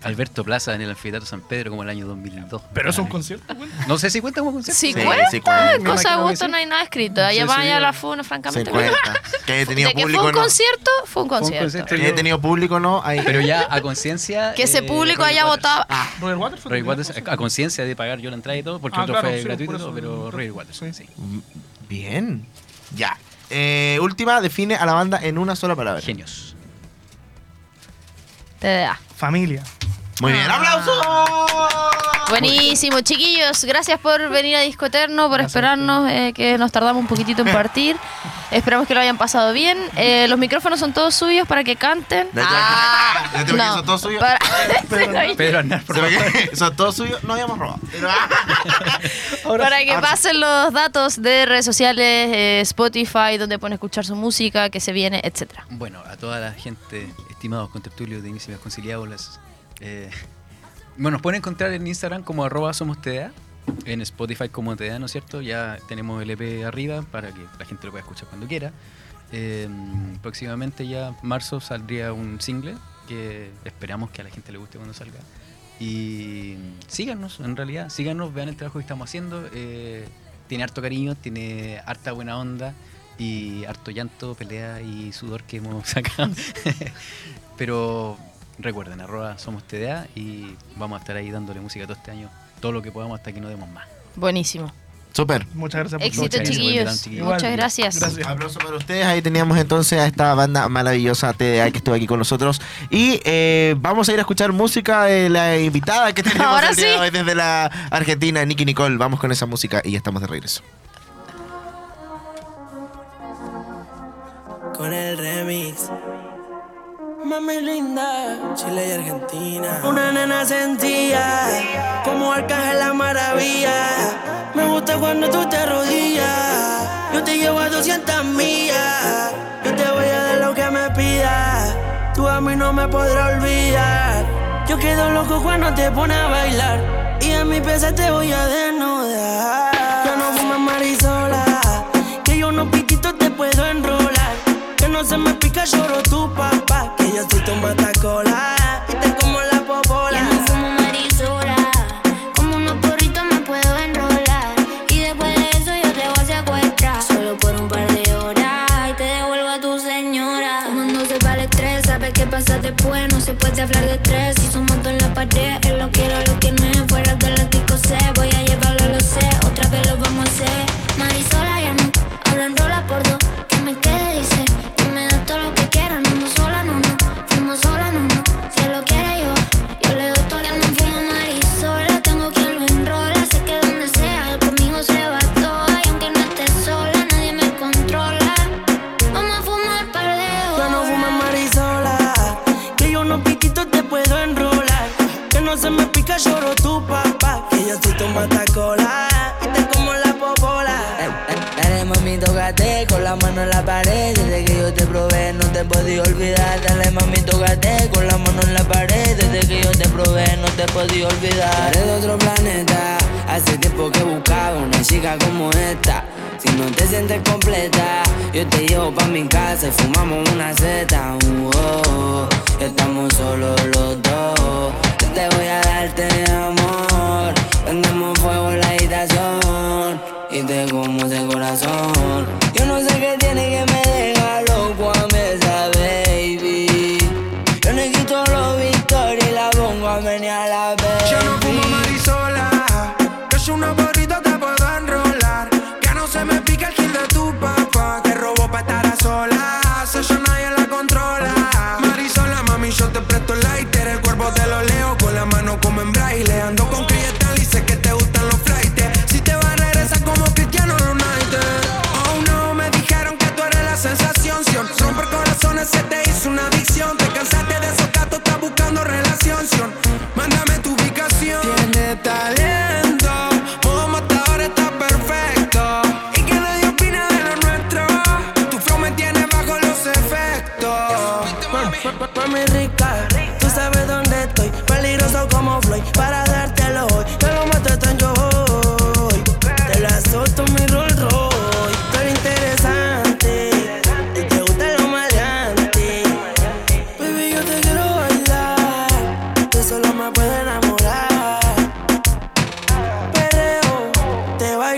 Speaker 4: Alberto Plaza en el Anfiteatro San Pedro como el año 2002.
Speaker 3: Pero es un concierto, güey.
Speaker 4: No sé si cuenta como concierto.
Speaker 2: Sí, cuenta.
Speaker 1: sí cuenta.
Speaker 4: Me
Speaker 2: Cosa de gusto no hay nada escrito. Allá vaya la funa, francamente.
Speaker 1: Que haya tenido público
Speaker 2: fue un
Speaker 1: no.
Speaker 2: concierto, fue un concierto.
Speaker 1: Que haya tenido público no. Ahí.
Speaker 4: Pero ya a conciencia.
Speaker 2: Que ese
Speaker 4: eh,
Speaker 2: público haya votado.
Speaker 3: Roger Waters fue
Speaker 4: Roger Waters, a conciencia de pagar yo la entrada y todo, porque
Speaker 3: Ah,
Speaker 4: otro
Speaker 3: claro,
Speaker 4: fue
Speaker 3: sí,
Speaker 4: gratuito,
Speaker 3: eso,
Speaker 4: pero Roger Waters.
Speaker 3: sí.
Speaker 4: Sí.
Speaker 1: Mm, Bien. Ya. Eh, última, define a la banda en una sola palabra.
Speaker 4: Genios.
Speaker 2: TDA.
Speaker 3: Familia.
Speaker 1: Muy bien, ¡aplausos!
Speaker 2: Buenísimo, chiquillos. Gracias por venir a Disco Eterno, por
Speaker 3: Gracias
Speaker 2: esperarnos, eh, que nos tardamos un poquitito en partir. Esperamos que lo hayan pasado bien. Eh, los micrófonos son todos suyos para que canten. Ah,
Speaker 1: te- son todos suyos.
Speaker 2: para-
Speaker 4: Pedro por
Speaker 1: que Son todos suyos, no habíamos robado. Pero-
Speaker 2: para que
Speaker 1: ahora sí.
Speaker 2: pasen los datos de redes sociales, eh, Spotify, donde pueden escuchar su música, que se viene, etcétera.
Speaker 4: Bueno, a toda la gente, estimados contertulios de Inicio Conciliables, eh, bueno, nos pueden encontrar en Instagram como arroba somos TDA, en Spotify como TDA, ¿no es cierto? Ya tenemos el EP arriba para que la gente lo pueda escuchar cuando quiera. Eh, próximamente ya marzo saldría un single que esperamos que a la gente le guste cuando salga. Y síganos, en realidad, síganos, vean el trabajo que estamos haciendo. eh, tiene harto cariño, tiene harta buena onda y harto llanto, pelea y sudor que hemos sacado. Pero recuerden, arroba somos TDA y vamos a estar ahí dándole música todo este año, todo lo que podamos hasta que no demos más.
Speaker 2: Buenísimo.
Speaker 1: Súper.
Speaker 3: Muchas gracias por
Speaker 2: Éxito,
Speaker 4: Muchas
Speaker 2: chiquillos.
Speaker 4: chiquillos.
Speaker 2: Muchas gracias.
Speaker 3: Gracias.
Speaker 1: Aplauso para ustedes. Ahí teníamos entonces a esta banda maravillosa TDA que estuvo aquí con nosotros. Y eh, vamos a ir a escuchar música de la invitada que tenemos
Speaker 2: Ahora
Speaker 1: el día
Speaker 2: sí.
Speaker 1: hoy desde la Argentina, Nicky Nicole. Vamos con esa música y ya estamos de regreso.
Speaker 6: con el remix. Mami linda, Chile y Argentina. Una nena sentía como Arcángel la maravilla. Me gusta cuando tú te arrodillas. Yo te llevo a 200 millas. Yo te voy a dar lo que me pidas. Tú a mí no me podrás olvidar. Yo quedo loco cuando te pones a bailar. Y en mi pieza te voy a desnudar. Yo no fumo marisola.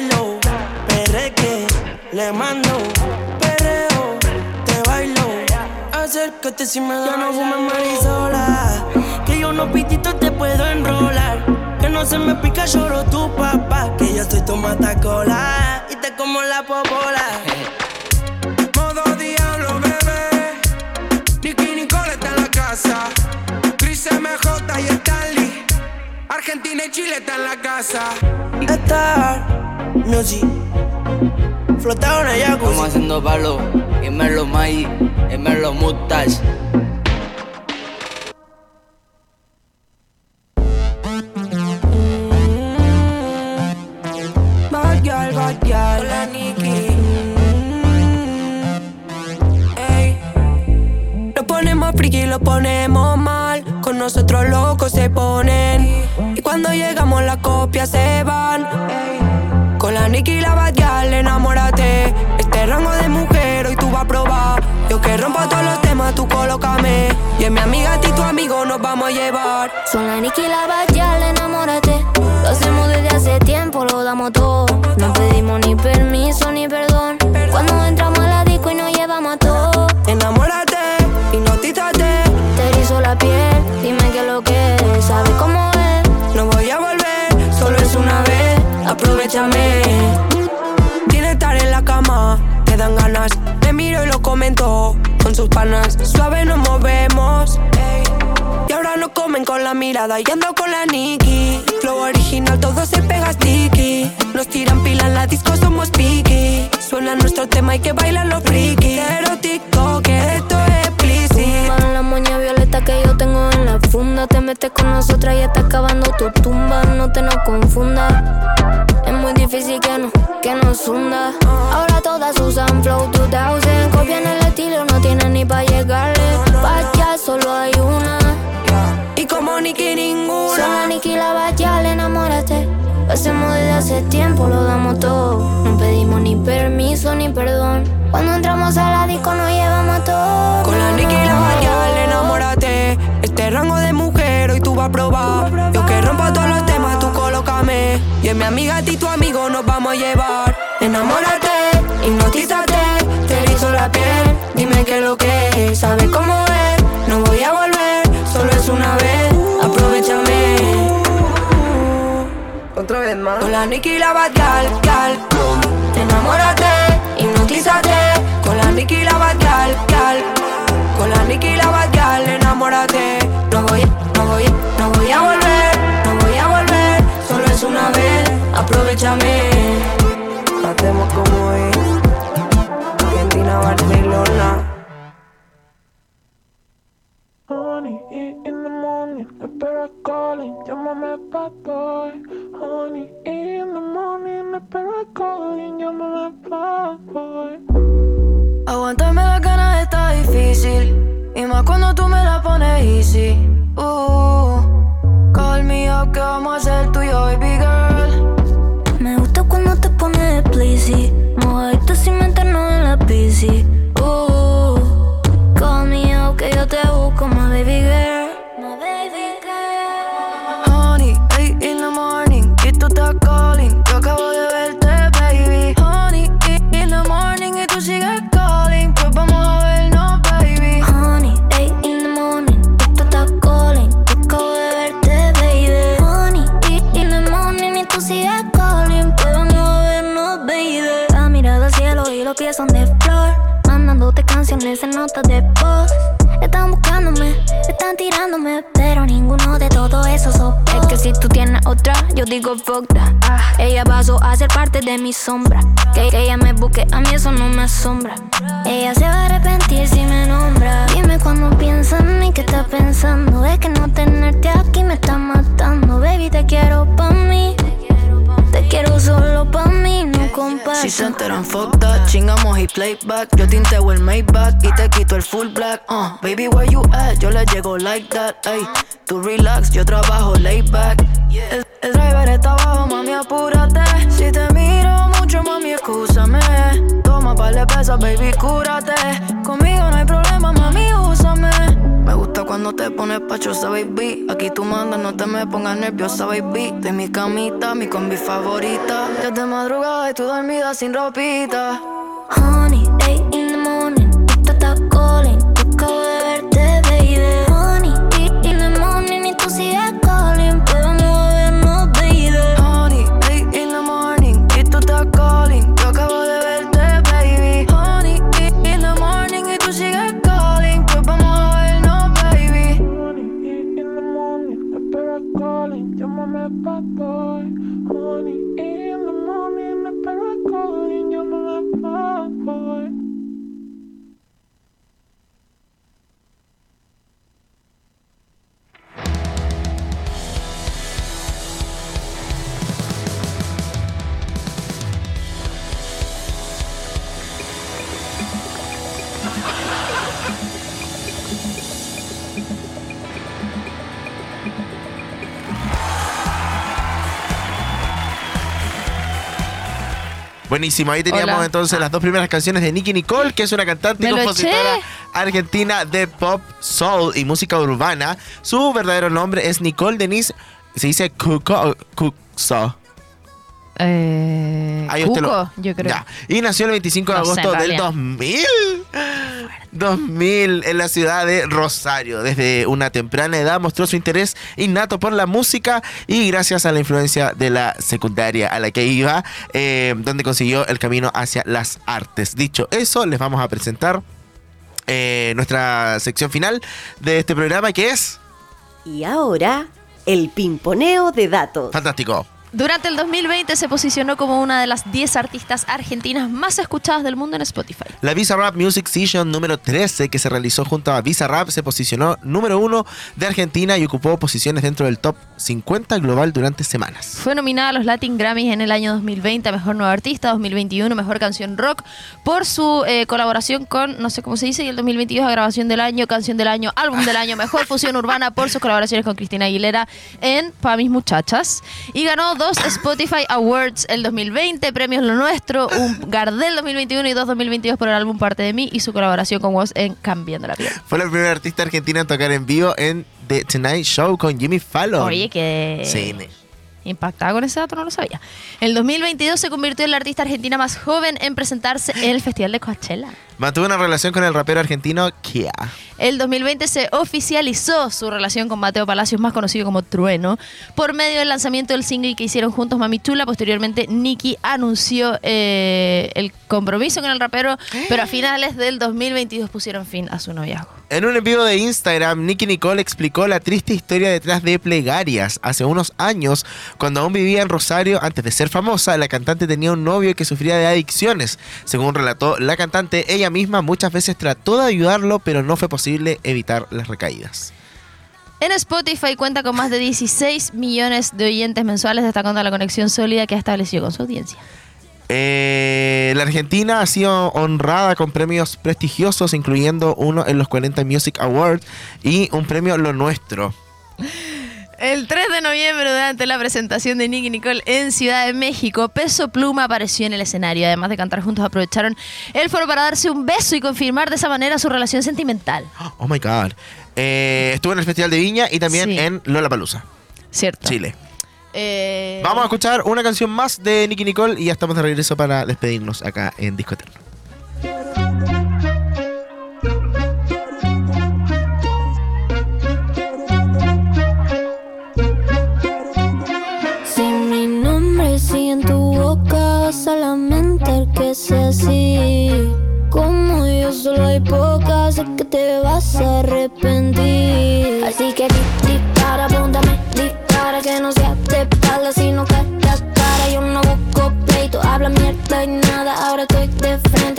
Speaker 5: Bailo. Perreque, le mando. Perreo, te bailo. Acércate si me da no fumes marisola. Que yo no pitito te puedo enrolar. Que no se me pica, lloro tu papá. Que yo soy tu matacola. Y te como la popola.
Speaker 7: Modo diablo, bebé. Nicky Nicole está en la casa. Chris MJ y Stanley. Argentina y Chile está en la casa.
Speaker 5: Star Music. Flotado en el
Speaker 8: Estamos
Speaker 5: jacuzzi.
Speaker 8: haciendo palo y me lo mai y me lo
Speaker 5: girl. Hola, Nicky. Ey. Lo ponemos friki, lo ponemos mal. Con nosotros locos se ponen. Y cuando llegamos, las copias se van. Ey. Nicky la bad girl, enamórate. Este rango de mujer hoy tú vas a probar. Yo que rompo todos los temas, tú colócame. Y en mi amiga y tu amigo nos vamos a llevar.
Speaker 6: Son la Nicky la Batial, enamórate. Lo hacemos desde hace tiempo, lo damos todo. No pedimos ni permiso ni perdón.
Speaker 5: Con sus panas. Suave nos movemos. Y ahora nos comen con la mirada y ando con la Nikki. Flow original, todo se pega sticky. Nos tiran pila en la disco, somos picky. Suena nuestro tema y que bailan los frikis. Pero TikTok, que esto es explícito.
Speaker 6: La moña violeta que yo tengo en la funda. Te metes con nosotras y está acabando tu tumba. No te nos confundas. Es muy difícil que no, que nos hunda. Ahora todas usan Flow 2000. Copian el estilo, no tienen ni pa' llegarle. Allá solo hay una.
Speaker 5: Y como
Speaker 6: la
Speaker 5: ninguna.
Speaker 6: Nicky y la Batial, enamórate. Lo hacemos desde hace tiempo, lo damos todo. No pedimos ni permiso ni perdón. Cuando entramos a la disco nos llevamos a todo.
Speaker 5: Con la Nicky y la Batial, enamórate. Este rango de mujer hoy tú vas a probar. Yo que rompo todos los temas, tú colócame. Y en mi amiga y tu amigo nos vamos a llevar. Enamórate, hipnotízate. Dime qué es lo que es. ¿Sabes cómo es? No voy a volver, solo es una vez. Aprovechame. Otra vez más. Con la Nicky y la Batial, gal. Enamórate, hipnotízate. Con la Nicky y la Batial, gal. Con la Nicky y la Batial, enamórate. No voy, no voy, no voy a volver, no voy a volver. Solo es una vez, aprovechame. Hacemos como es.
Speaker 9: Calling, llámame bad boy. Honey, eight in the morning, the bear calling, llámame bad boy.
Speaker 6: Aguantarme las ganas está difícil. Y más cuando tú me la pones easy. Uh, call me up, que vamos a hacer tú y yo, baby girl. Me gusta cuando te pones explicit. Mojadito sin meternos en la piscina. Uh, call me up, que yo te busco, my baby girl. Voz. Están buscándome, están tirándome, pero ninguno de todo eso soporta. Es que si tú tienes otra, yo digo fuck that. Ah, ella pasó a ser parte de mi sombra. Que, que ella me busque, a mí eso no me asombra. Ella se va a arrepentir si me nombra. Dime cuando piensa en mí, ¿qué estás pensando? Es que no tenerte aquí me está matando. Baby, te quiero pa' mí. Te quiero solo pa' mí,
Speaker 10: Si se enteran, fuck that. Chingamos y playback. Yo tinteo el Maybach y te quito el full black. Uh, baby, where you at? Yo le llego like that. Ey, tú relax, yo trabajo laid back. El, el driver está abajo, mami, apúrate. Si te miro mucho, mami, escúchame. Toma par de pesas, baby, cúrate. Conmigo no hay problema, mami, úsame. Me gusta cuando te pones pachosa, baby. Aquí tú mandas, no te me pongas nerviosa, baby. De mi camita, mi combi favorita. Desde madrugada y tú dormida sin ropita.
Speaker 6: Honey, eight
Speaker 1: Buenísimo, ahí teníamos
Speaker 2: Hola.
Speaker 1: entonces las dos primeras canciones de Nicky Nicole, que es una cantante y compositora
Speaker 2: eché.
Speaker 1: argentina de pop, soul y música urbana. Su verdadero nombre es Nicole Denise, se dice Cuco, Cuxo.
Speaker 2: Eh,
Speaker 1: Ahí usted lo-
Speaker 2: Cuco, yo creo.
Speaker 1: Ya. Y nació el 25 de
Speaker 2: No sé,
Speaker 1: agosto
Speaker 2: en
Speaker 1: del
Speaker 2: realidad.
Speaker 1: 2000. 2000 en la ciudad de Rosario. Desde una temprana edad mostró su interés innato por la música y gracias a la influencia de la secundaria a la que iba, eh, donde consiguió el camino hacia las artes. Dicho eso, les vamos a presentar eh, nuestra sección final de este programa que es
Speaker 11: Y ahora, el pimponeo de datos.
Speaker 1: fantástico.
Speaker 2: Durante el 2020 se posicionó como una de las 10 artistas argentinas más escuchadas del mundo en Spotify.
Speaker 1: La Visa Rap Music Session número 13 que se realizó junto a Visa Rap se posicionó número uno de Argentina y ocupó posiciones dentro del top 50 global durante semanas.
Speaker 2: Fue nominada a los Latin Grammys en el año 2020 a Mejor Nueva Artista, 2021 Mejor Canción Rock, por su eh, colaboración con, no sé cómo se dice, y el 2022 a Grabación del Año, Canción del Año, Álbum del Año, Mejor Fusión Urbana por sus colaboraciones con Cristina Aguilera en Pa' Mis Muchachas. Y ganó dos Spotify Awards el 2020, Premios Lo Nuestro, un Gardel 2021 y dos 2022 por el álbum Parte de Mí y su colaboración con Woz en Cambiando la Vida.
Speaker 1: Fue la primera artista argentina en tocar en vivo en The Tonight Show con Jimmy Fallon.
Speaker 2: Oye, que...
Speaker 1: Sí,
Speaker 2: Impactada con ese dato, no lo sabía. El 2022 se convirtió en la artista argentina más joven en presentarse en el Festival de Coachella.
Speaker 1: Mantuvo una relación con el rapero argentino Kia.
Speaker 2: El 2020 se oficializó su relación con Mateo Palacios, más conocido como Trueno, por medio del lanzamiento del single que hicieron juntos Mami Chula. Posteriormente, Nicky anunció eh, el compromiso con el rapero, pero a finales del 2022 pusieron fin a su noviazgo.
Speaker 1: En un envío de Instagram, Nicky Nicole explicó la triste historia detrás de Plegarias. Hace unos años, cuando aún vivía en Rosario, antes de ser famosa, la cantante tenía un novio que sufría de adicciones. Según relató la cantante, ella misma muchas veces trató de ayudarlo, pero no fue posible evitar las recaídas.
Speaker 2: En Spotify cuenta con más de 16 millones de oyentes mensuales, destacando la conexión sólida que ha establecido con su audiencia.
Speaker 1: Eh, la Argentina ha sido honrada con premios prestigiosos, incluyendo uno en los 40 Music Awards y un premio Lo Nuestro.
Speaker 2: El 3 de noviembre, durante la presentación de Nicky Nicole en Ciudad de México, Peso Pluma apareció en el escenario. Además de cantar juntos, aprovecharon el foro para darse un beso y confirmar de esa manera su relación sentimental.
Speaker 1: Oh my God. Eh, estuvo en el Festival de Viña y también
Speaker 2: Sí.
Speaker 1: en Lollapalooza,
Speaker 2: ¿Cierto?
Speaker 1: Chile.
Speaker 2: Eh,
Speaker 1: Vamos a escuchar una canción más de Nicky Nicole y ya estamos de regreso para despedirnos acá en Disco Eterno.
Speaker 6: Si mi nombre sigue en tu boca, vas a lamentar que sea así. Como yo solo hay pocas, sé que te vas a arrepentir. Así que di- dispara, apúntame, dispara, que no sea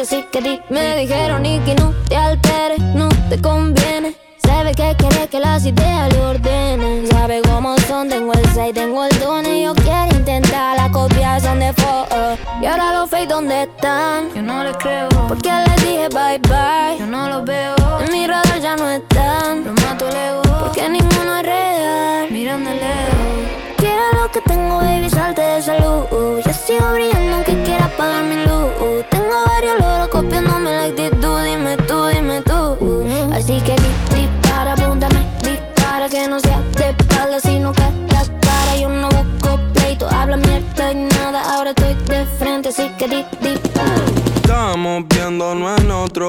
Speaker 6: así que di. Me dijeron y que no te alteres, no te conviene. Sabe que quiere que las ideas le ordenen. Sabe cómo son, tengo el 6, tengo el don y yo quiero intentar la copia son de foto. Y ahora los fake, ¿dónde están? Yo no les creo. Porque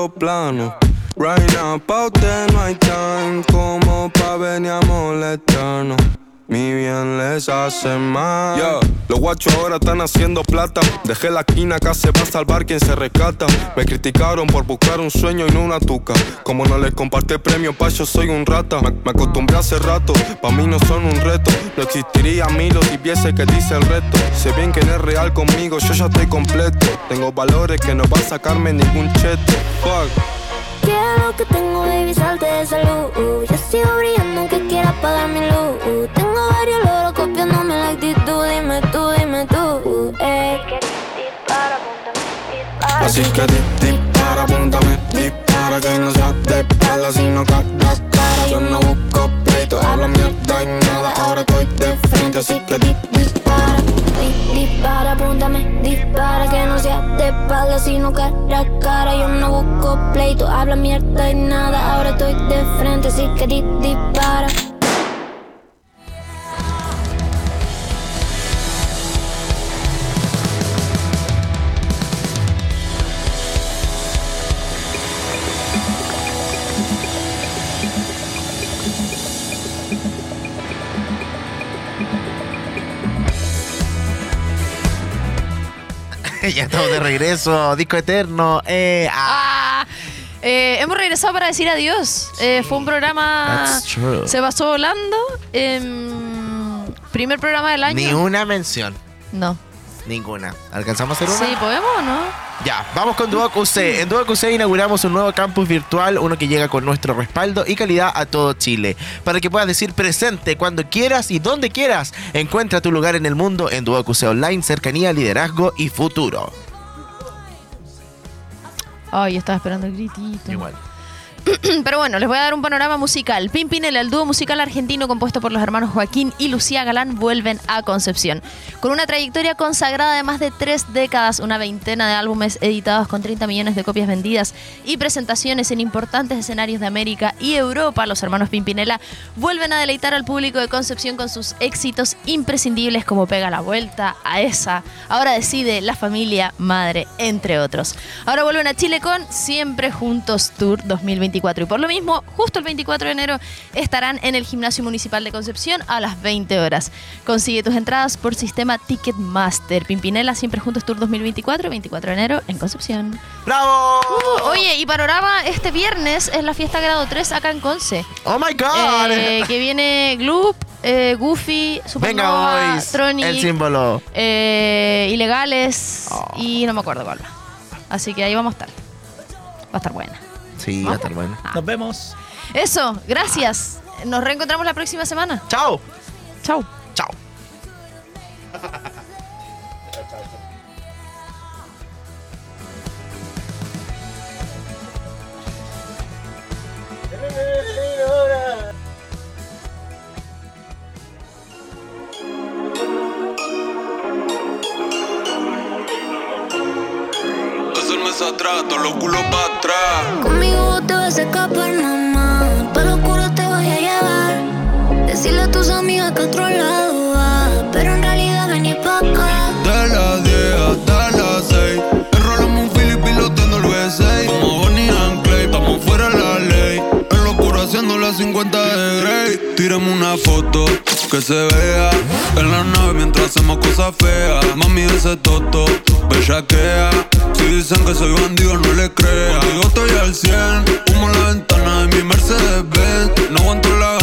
Speaker 7: plano. Right now, pa' usted no hay time como pa' venir a molestarnos. Mi bien les hace mal. Yeah, los guachos ahora están haciendo plata. Dejé la esquina, acá se va a salvar quien se rescata. Me criticaron por buscar un sueño y no una tuca. Como no les compartí premio, pa' yo soy un rata. Me, acostumbré hace rato, pa' mí no son un reto. No existiría Milo si viese que dice el reto. Sé bien que es real conmigo, yo ya estoy completo. Tengo valores que no va a sacarme ningún cheto. Fuck.
Speaker 6: Quiero que tengo, baby, salte de salud. Yo sigo brillando aunque quiera apagar mi luz. Tengo varios loros copiándome la actitud. Dime tú, dime tú. Eh.
Speaker 7: Así que di- dispara, apúntame, dispara Que no sea de espalda, sino cara a cara Yo no busco pleito, habla mierda y nada Ahora estoy de frente, así que di- dispara
Speaker 6: Di- Dispara, apúntame, dispara, que no sea de espalda, sino cara a cara. Busco pleito, habla mierda y nada. Ahora estoy de frente, así que di- dispara.
Speaker 1: ya estamos de regreso, disco eterno. Eh, ah.
Speaker 2: Eh, hemos regresado para decir adiós. Eh, fue un programa. Se pasó volando. Primer programa del año.
Speaker 1: Ni una mención.
Speaker 2: No.
Speaker 1: Ninguna. ¿Alcanzamos a hacer una?
Speaker 2: Sí, ¿podemos o no?
Speaker 1: Ya, vamos con Duoc UC. En Duoc UC inauguramos un nuevo campus virtual, uno que llega con nuestro respaldo y calidad a todo Chile. Para que puedas decir presente cuando quieras y donde quieras. Encuentra tu lugar en el mundo en Duoc UC Online, cercanía, liderazgo y futuro.
Speaker 2: Ay, estaba esperando el gritito.
Speaker 1: Igual.
Speaker 2: Pero bueno, les voy a dar un panorama musical. Pimpinela, el dúo musical argentino compuesto por los hermanos Joaquín y Lucía Galán, vuelven a Concepción. Con una trayectoria consagrada de más de tres décadas, una veintena de álbumes editados con 30 millones de copias vendidas y presentaciones en importantes escenarios de América y Europa, los hermanos Pimpinela vuelven a deleitar al público de Concepción con sus éxitos imprescindibles como Pega la Vuelta, a esa, ahora decide La Familia, Madre, entre otros. Ahora vuelven a Chile con Siempre Juntos Tour 2024 y por lo mismo, justo el 24 de enero estarán en el Gimnasio Municipal de Concepción a las 20 horas. Consigue tus entradas por sistema Ticketmaster. Pimpinela Siempre Juntos Tour 2024, 24 de enero en Concepción.
Speaker 1: ¡Bravo!
Speaker 2: Uh, oye, y panorama, este viernes es la fiesta grado 3 acá en Conce.
Speaker 1: ¡Oh my god!
Speaker 2: Eh, que viene Gloop, eh, Goofy,
Speaker 1: Venga,
Speaker 2: Supernova,
Speaker 1: boys.
Speaker 2: Tronic,
Speaker 1: El símbolo.
Speaker 2: eh, Ilegales
Speaker 1: Oh.
Speaker 2: y no me acuerdo cuál. Así que ahí vamos a estar. Va a estar buena.
Speaker 1: Sí, va a estar bueno.
Speaker 3: Nos vemos.
Speaker 2: Eso, gracias. Nos reencontramos la próxima semana.
Speaker 1: ¡Chao!
Speaker 2: Chao.
Speaker 1: ¡Chao!
Speaker 7: Atrás, todos los culos para atrás.
Speaker 6: Conmigo te vas a escapar, mamá. Para lo oscuro te voy a llevar. Decirle a tus amigas que a otro lado va. Pero en realidad venir pa' acá.
Speaker 7: De las 10 hasta las 6 Enrolamos un Philip piloteando el V6 Como Bonnie and Clay, estamos fuera de la ley En lo oscuro haciendo las 50 de Grey Tírame una foto que se vea En la nave mientras hacemos cosas feas Mami ese toto, bellaquea Dicen que soy bandido, no le creas. Contigo estoy al 100. Humo la ventana de
Speaker 12: mi Mercedes Benz. No aguanto la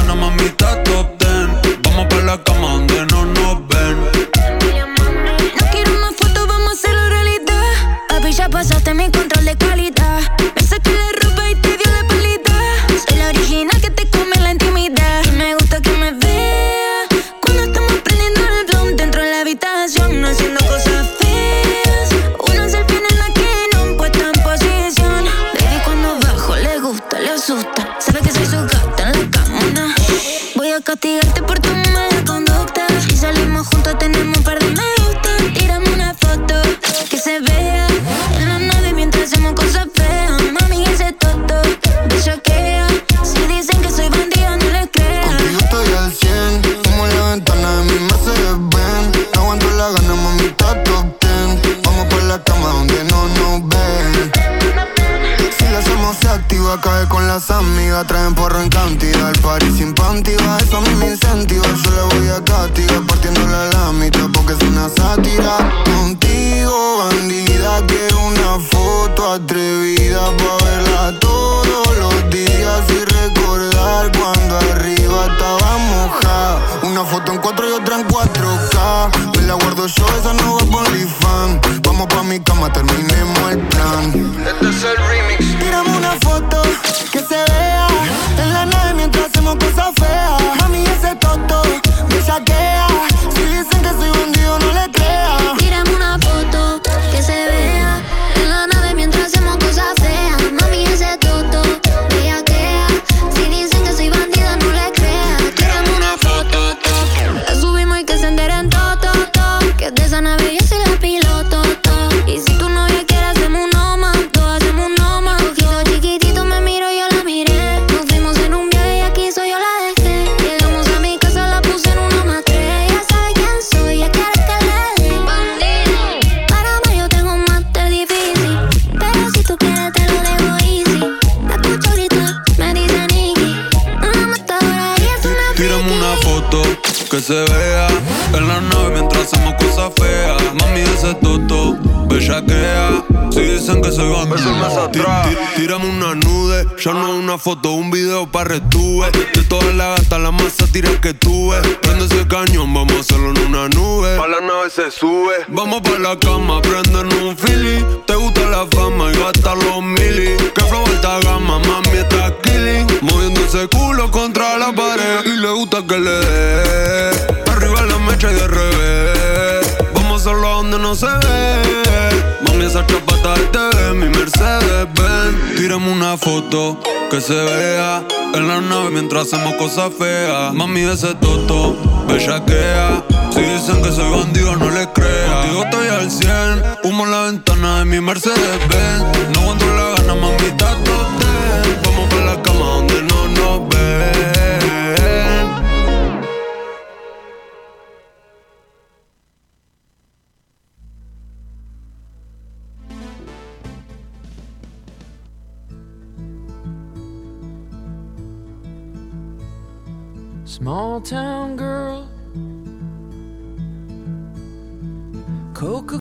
Speaker 12: se activa, cae con las amigas. Traen porro en cantidad, el party sin panty va, Eso a mí me incentiva. Yo le voy a castigar partiéndola a la mitad porque es una sátira. Contigo, bandida, quiero una foto atrevida pa' verla todos los días y recordar cuando arriba estaba mojada. Una foto en 4 y otra en 4K. Me la guardo yo, esa no va por fan. Vamos pa' mi cama, terminemos el plan. Este es el remix. Tírame una foto que se vea en la nave mientras hacemos cosas feas. Mami, ese toto me saquea. Si dicen que soy bandido,
Speaker 6: foto que se vea en la nave mientras hacemos cosas feas. Mami, ese toto, bellaquea. Si dicen que soy
Speaker 7: bandido, Tí- tí- tírame una nude. Ya no una foto, un video para retuve. De todas las gatas, la más tira que tuve. Prende ese cañón, vamos a hacerlo en una nube. Pa' la nave se sube. Vamos pa' la cama, prenden un fili. Te gusta la fama y gastar los mili. Que flow alta gama, mami está killing. Moviendo ese culo contra la pared. Y le gusta que le dé. Arriba la mecha y de revés. Vamos a donde no se ve. Mami, esa TV, mi Mercedes Benz. Tírame una foto que se vea en la nave mientras hacemos cosas feas. Mami, ese toto, bellaquea. Si dicen que soy bandido, no les creas. Contigo estoy al 100, humo en la ventana de mi Mercedes Benz. No aguanto la gana, mami, 10. Vamos pa' la cama
Speaker 9: Small town girl, Coca